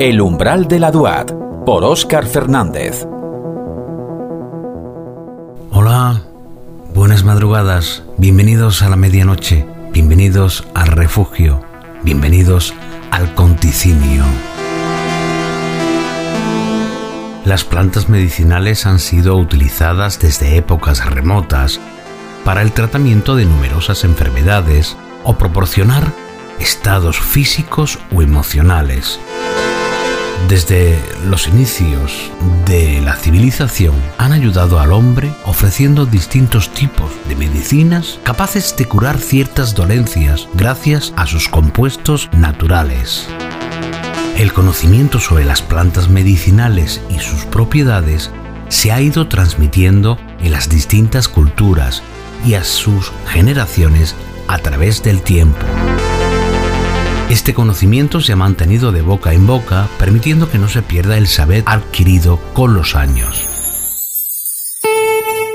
El umbral de la Duat por Óscar Fernández. Hola, buenas madrugadas, bienvenidos a la medianoche, bienvenidos al refugio, bienvenidos al conticinio. Las plantas medicinales han sido utilizadas desde épocas remotas para el tratamiento de numerosas enfermedades o proporcionar estados físicos o emocionales. Desde los inicios de la civilización han ayudado al hombre ofreciendo distintos tipos de medicinas capaces de curar ciertas dolencias gracias a sus compuestos naturales. El conocimiento sobre las plantas medicinales y sus propiedades se ha ido transmitiendo en las distintas culturas y a sus generaciones a través del tiempo. Este conocimiento se ha mantenido de boca en boca, permitiendo que no se pierda el saber adquirido con los años.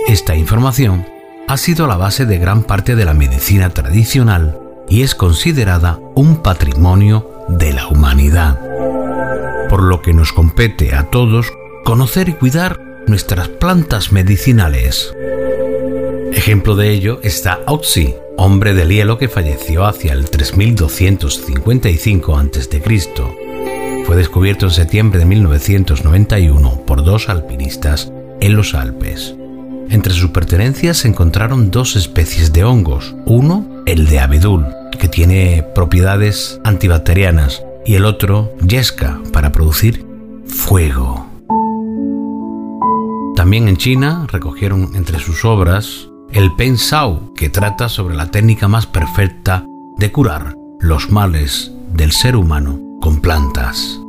Esta información ha sido la base de gran parte de la medicina tradicional y es considerada un patrimonio de la humanidad. Por lo que nos compete a todos conocer y cuidar nuestras plantas medicinales. Ejemplo de ello está Oxy, hombre del hielo que falleció hacia el 3255 a.C. Fue descubierto en septiembre de 1991 por dos alpinistas en los Alpes. Entre sus pertenencias se encontraron dos especies de hongos. Uno, el de abedul, que tiene propiedades antibacterianas, y el otro, yesca, para producir fuego. También en China recogieron entre sus obras el Pen Sao, que trata sobre la técnica más perfecta de curar los males del ser humano con plantas.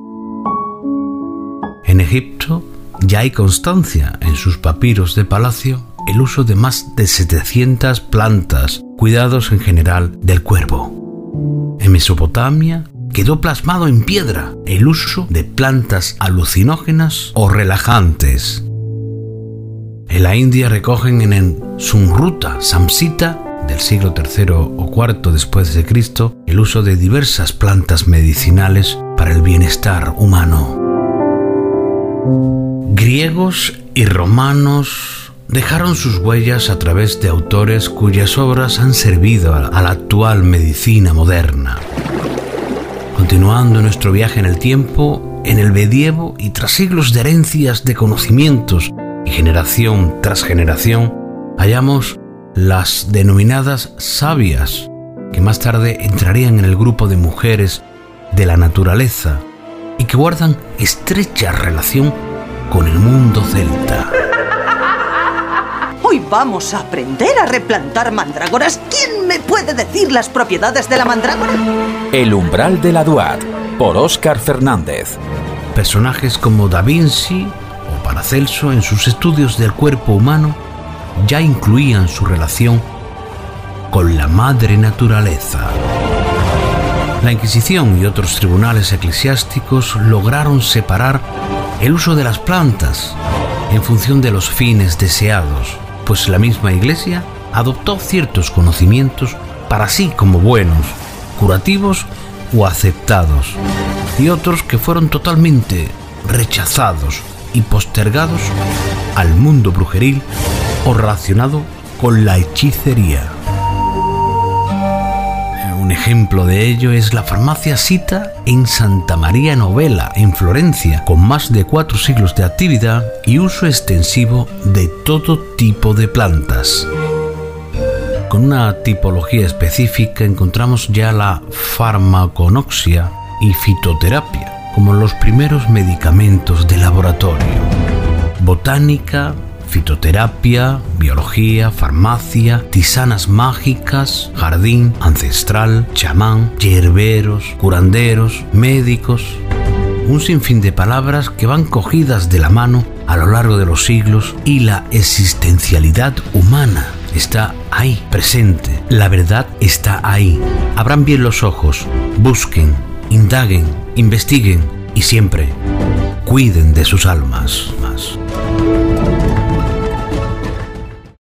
En Egipto ya hay constancia en sus papiros de palacio el uso de más de 700 plantas, cuidados en general del cuervo. En Mesopotamia quedó plasmado en piedra el uso de plantas alucinógenas o relajantes en la India recogen en el Sumruta Samsita del siglo III o IV después de Cristo el uso de diversas plantas medicinales para el bienestar humano. Griegos y romanos dejaron sus huellas a través de autores cuyas obras han servido a la actual medicina moderna. Continuando nuestro viaje en el tiempo, en el medievo y tras siglos de herencias de conocimientos generación tras generación hallamos las denominadas sabias, que más tarde entrarían en el grupo de mujeres de la naturaleza y que guardan estrecha relación con el mundo celta. Hoy vamos a aprender a replantar mandrágoras. ¿Quién me puede decir las propiedades de la mandrágora? El umbral de la Duat, por Óscar Fernández. Personajes como Da Vinci, Paracelso en sus estudios del cuerpo humano ya incluían su relación con la madre naturaleza. La Inquisición y otros tribunales eclesiásticos lograron separar el uso de las plantas en función de los fines deseados, pues la misma Iglesia adoptó ciertos conocimientos para sí como buenos, curativos o aceptados, y otros que fueron totalmente rechazados y postergados al mundo brujeril o relacionado con la hechicería. Un ejemplo de ello es la farmacia Sita en Santa María Novela, en Florencia, con más de cuatro siglos de actividad y uso extensivo de todo tipo de plantas. Con una tipología específica encontramos ya la farmaconoxia y fitoterapia como los primeros medicamentos de laboratorio. Botánica, fitoterapia, biología, farmacia, tisanas mágicas, jardín, ancestral, chamán, hierberos, curanderos, médicos. Un sinfín de palabras que van cogidas de la mano a lo largo de los siglos y la existencialidad humana está ahí, presente. La verdad está ahí. Abran bien los ojos, busquen, indaguen, investiguen y siempre cuiden de sus almas. Más.